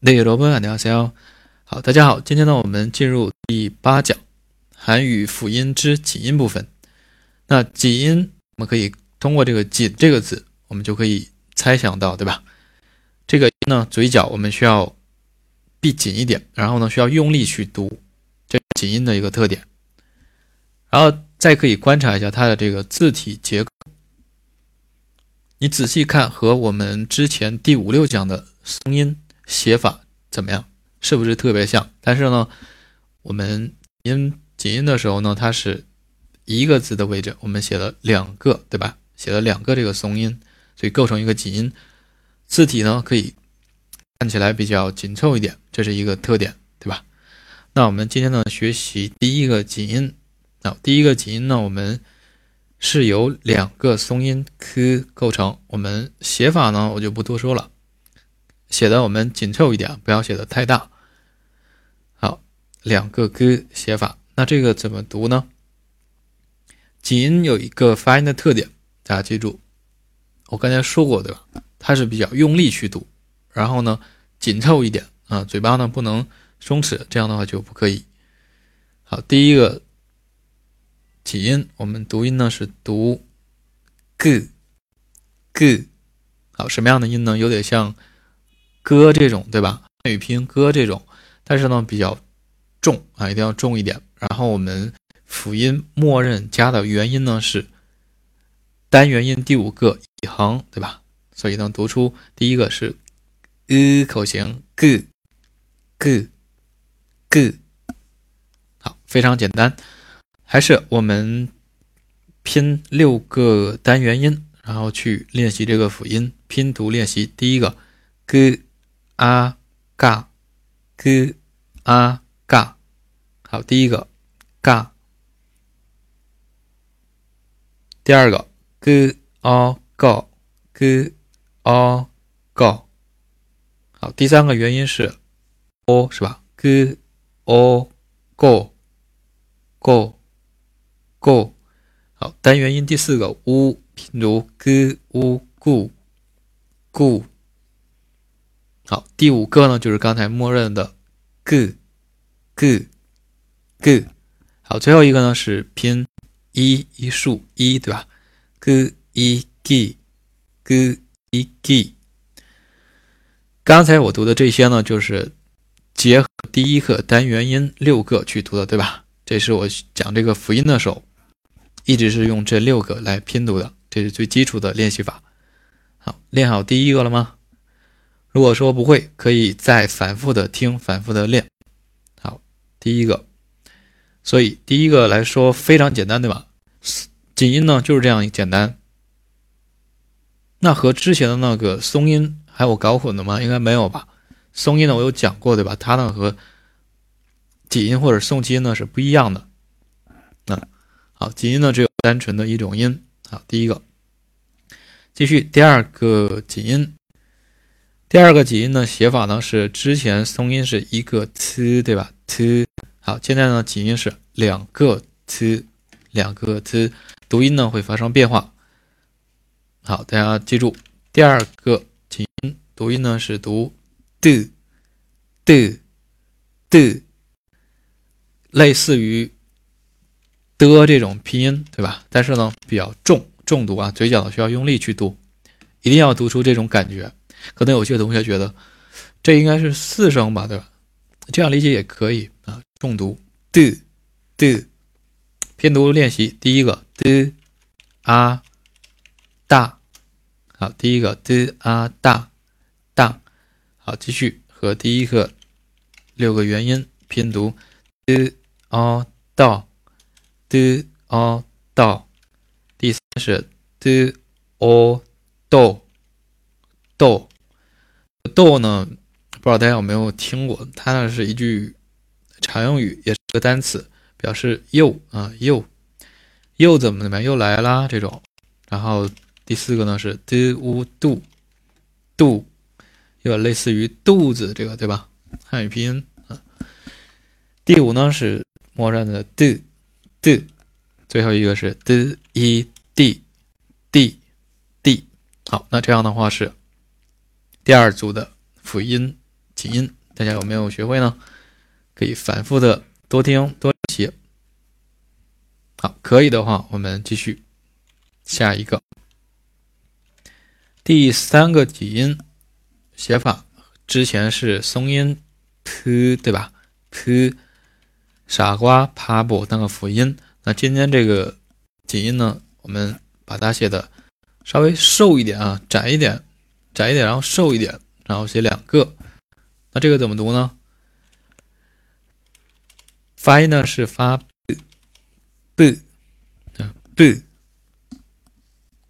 네여러분안녕하세요。好，大家好，今天呢，我们进入第八讲韩语辅音之紧音部分。那紧音，我们可以通过这个“紧”这个字，我们就可以猜想到，对吧？这个音呢，嘴角我们需要闭紧一点，然后呢，需要用力去读，这紧音的一个特点。然后再可以观察一下它的这个字体结构，你仔细看，和我们之前第五六讲的松音。 写法怎么样？是不是特别像？但是呢，我们音紧音的时候呢，它是一个字的位置，我们写了两个，对吧？写了两个这个松音，所以构成一个紧音。字体呢，可以看起来比较紧凑一点，这是一个特点，对吧？那我们今天呢，学习第一个紧音。啊，第一个紧音呢，我们是由两个松音 k 构成。我们写法呢，我就不多说了。写的我们紧凑一点，不要写的太大。好，两个 g 写法，那这个怎么读呢？紧音有一个发音的特点，大家记住，我刚才说过对吧？它是比较用力去读，然后呢紧凑一点啊，嘴巴呢不能松弛，这样的话就不可以。好，第一个紧音，我们读音呢是读 g g。好，什么样的音呢？有点像。歌这种对吧？汉语拼音歌这种，但是呢比较重啊，一定要重一点。然后我们辅音默认加的元音呢是单元音第五个一横，对吧？所以呢读出第一个是呃口型 g g g，好，非常简单。还是我们拼六个单元音，然后去练习这个辅音拼读练习。第一个 g。啊嘎，g 啊嘎，好，第一个嘎，第二个 g o go g o go，好，第三个元音是 o 是吧？g o go go go，好，单元音第四个 u 拼读 g u gu gu。好，第五个呢，就是刚才默认的 g，g，g。好，最后一个呢是拼一一竖一，对吧？g i g，g i g。刚才我读的这些呢，就是结合第一课单元音六个去读的，对吧？这是我讲这个辅音的时候，一直是用这六个来拼读的，这是最基础的练习法。好，练好第一个了吗？如果说不会，可以再反复的听，反复的练。好，第一个，所以第一个来说非常简单，对吧？紧音呢就是这样简单。那和之前的那个松音还有搞混的吗？应该没有吧？松音呢我有讲过，对吧？它呢和紧音或者送气音呢是不一样的。那好，紧音呢只有单纯的一种音。好，第一个，继续第二个紧音。第二个紧音的写法呢是之前松音是一个 t 对吧 t 好，现在呢紧音是两个 t 两个 t 读音呢会发生变化。好，大家记住，第二个紧音读音呢是读 d d d，类似于的这种拼音对吧？但是呢比较重重读啊，嘴角需要用力去读，一定要读出这种感觉。可能有些同学觉得这应该是四声吧，对吧？这样理解也可以啊。重读 d d，拼读练习第一个 d 啊大，好，第一个 d 啊大大，好，继续和第一个六个元音拼读 d o 到 d o 到，第三是 d o 到到。豆呢？不知道大家有没有听过？它呢是一句常用语，也是个单词，表示又啊又又怎么怎么样又来啦这种。然后第四个呢是 do u do do，有点类似于肚子这个对吧？汉语拼音啊。第五呢是默认的 do do，最后一个是 d e d d d。好，那这样的话是。第二组的辅音紧音，大家有没有学会呢？可以反复的多听多写。好，可以的话，我们继续下一个。第三个紧音写法，之前是松音 p 对吧？p 傻瓜，pabo 当个辅音。那今天这个紧音呢，我们把它写的稍微瘦一点啊，窄一点，窄一点，然后瘦一点，然后写两个。那这个怎么读呢？发音呢是发 b b。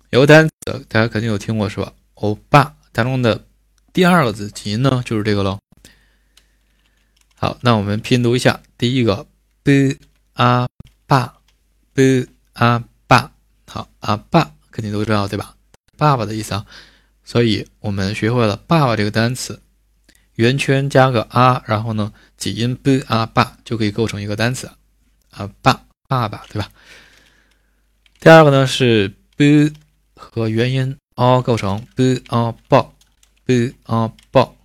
有个单词大家肯定有听过是吧？欧巴当中的第二个字紧音呢就是这个喽。好，那我们拼读一下，第一个 b a 爸 b a 爸，好啊爸肯定都知道对吧？爸爸的意思啊，所以我们学会了爸爸这个单词，圆圈加个啊，然后呢几音 b a 爸就可以构成一个单词啊爸爸爸对吧？第二个呢是 b。和元音 a 构成 b a 爆 b a 爆。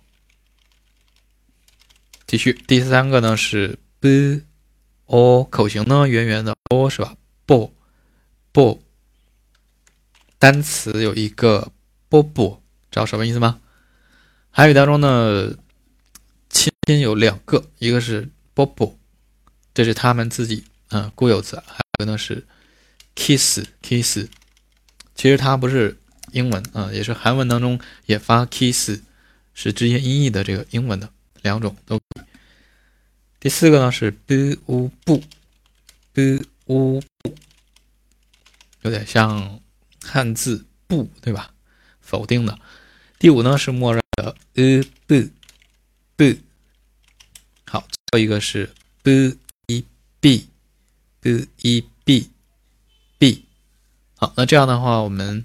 继续，第三个呢是 b o 口型呢圆圆的 o 是吧？b b 单词有一个 b b，知道什么意思吗？韩语当中呢，亲音有两个，一个是 b b，这是他们自己嗯固有词，还有个呢是 kiss kiss。其实它不是英文啊，也是韩文当中也发 kiss，是直接音译的这个英文的两种都。第四个呢是 bu bu bu bu，有点像汉字不，对吧？否定的。第五呢是默认的 u b b，。好，最后一个是 bu i b bu i b b。好，那这样的话，我们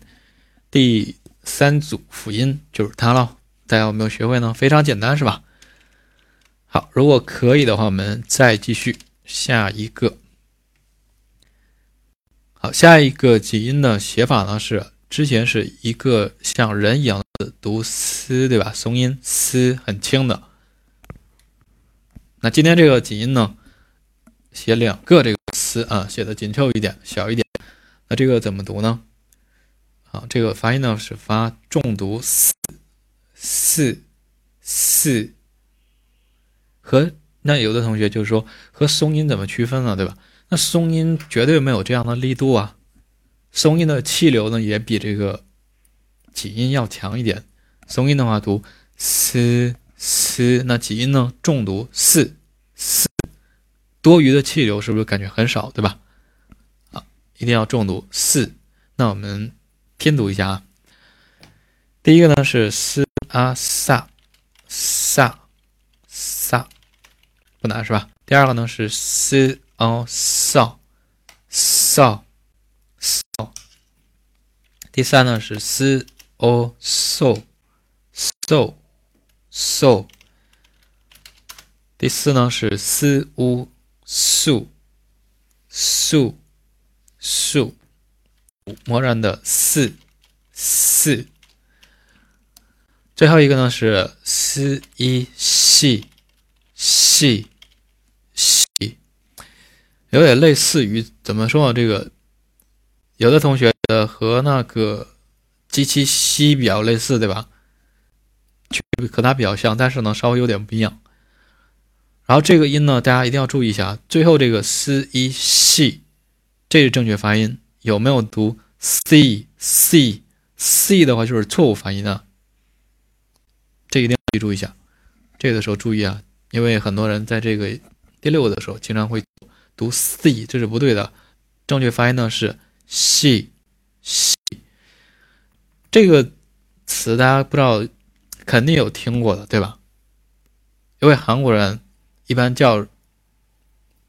第三组辅音就是它了。大家有没有学会呢？非常简单，是吧？好，如果可以的话，我们再继续下一个。好，下一个几音的写法呢是之前是一个像人一样的读“丝”，对吧？松音“丝”很轻的。那今天这个紧音呢，写两个这个“丝”啊，写的紧凑一点，小一点。那这个怎么读呢？好，这个发音呢是发重读四四四，和那有的同学就是说和松音怎么区分呢？对吧？那松音绝对没有这样的力度啊，松音的气流呢也比这个紧音要强一点。松音的话读嘶嘶，那紧音呢重读四四，多余的气流是不是感觉很少？对吧？啊一定要重读四，那我们拼读一下啊。第一个呢是 s a sa sa sa，不难是吧？第二个呢是 s o so so so，第三呢是 s o so so so，第四呢是 s u su su。数，默认的四四，最后一个呢是 s 一细细细，有点类似于怎么说呢？这个有的同学的和那个机器西比较类似，对吧？和它比较像，但是呢稍微有点不一样。然后这个音呢，大家一定要注意一下，最后这个 C E C，。这是正确发音，有没有读 c c c 的话就是错误发音啊，这一定要记住一下。这个的时候注意啊，因为很多人在这个第六个的时候经常会读 c，这是不对的。正确发音呢是 she she。这个词大家不知道，肯定有听过的，对吧？因为韩国人一般叫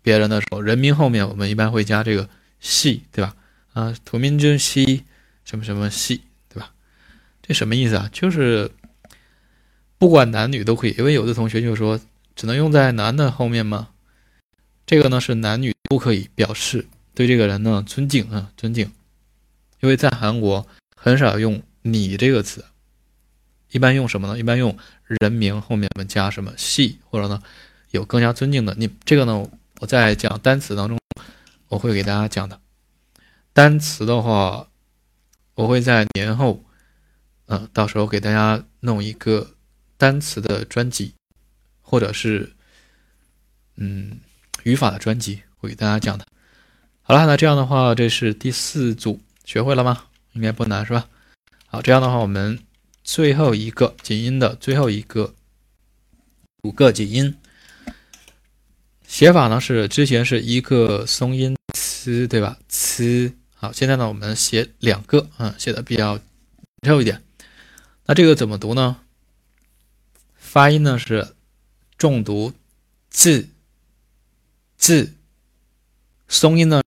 别人的时候，人名后面我们一般会加这个。系对吧？啊，土民军系什么什么系对吧？这什么意思啊？就是不管男女都可以，因为有的同学就说只能用在男的后面吗？这个呢是男女都可以表示对这个人呢尊敬啊，尊敬。因为在韩国很少用你这个词，一般用什么呢？一般用人名后面我们加什么系，或者呢有更加尊敬的。你这个呢，我在讲单词当中我会给大家讲的。单词的话，我会在年后，嗯，到时候给大家弄一个单词的专辑，或者是嗯语法的专辑，会给大家讲的。好了，那这样的话，这是第四组，学会了吗？应该不难是吧？好，这样的话，我们最后一个紧音的最后一个五个紧音写法呢，是之前是一个松音呲，对吧？呲。好，现在呢，我们写两个，嗯，写的比较肉一点。那这个怎么读呢？发音呢是重读字字。松音呢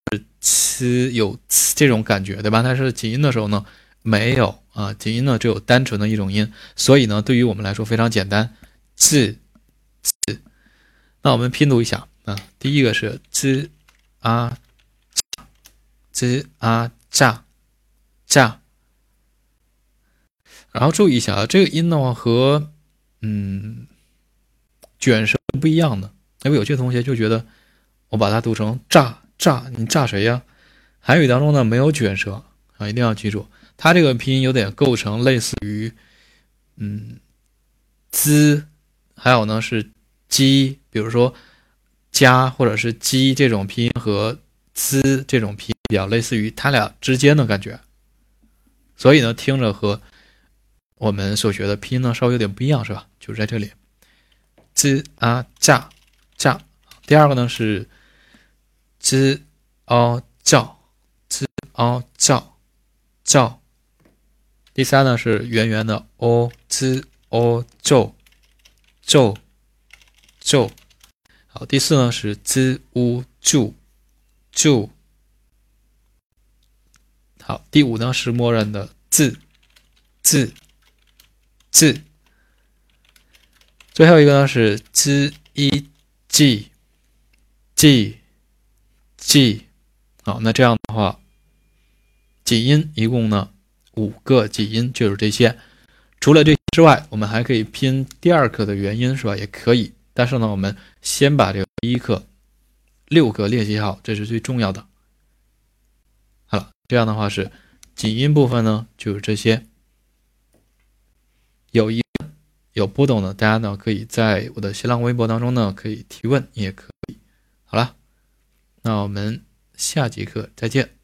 呲有这种感觉，对吧？但是紧音的时候呢，没有啊，紧音呢只有单纯的一种音，所以呢，对于我们来说非常简单，字。那我们拼读一下啊，第一个是 z 啊 z 啊炸炸，然后注意一下啊，这个音的话和嗯卷舌不一样的，因为有些同学就觉得我把它读成炸。炸你炸谁呀？韩语当中呢没有卷舌啊，一定要记住，它这个拼音有点构成类似于嗯滋，还有呢是鸡，比如说加或者是鸡这种拼音和滋这种拼音比较类似于它俩之间的感觉，所以呢听着和我们所学的拼音呢稍微有点不一样，是吧？就是在这里，滋啊炸炸，第二个呢是。z o 叫，z o 照照。第三呢是圆圆的 o，z o 皱皱皱。好，第四呢是 z u 就就。好，第五呢是默认的字字字。最后一个呢是 z i g g。G，好，那这样的话，紧音一共呢五个紧音就是这些。除了这之外，我们还可以拼第二课的元音，是吧？也可以。但是呢，我们先把这个第一课六个练习好，这是最重要的。好了，这样的话是紧音部分呢，就是这些。有一有不懂的，大家呢可以在我的新浪微博当中呢可以提问，也可以。好了。那我们下节课再见。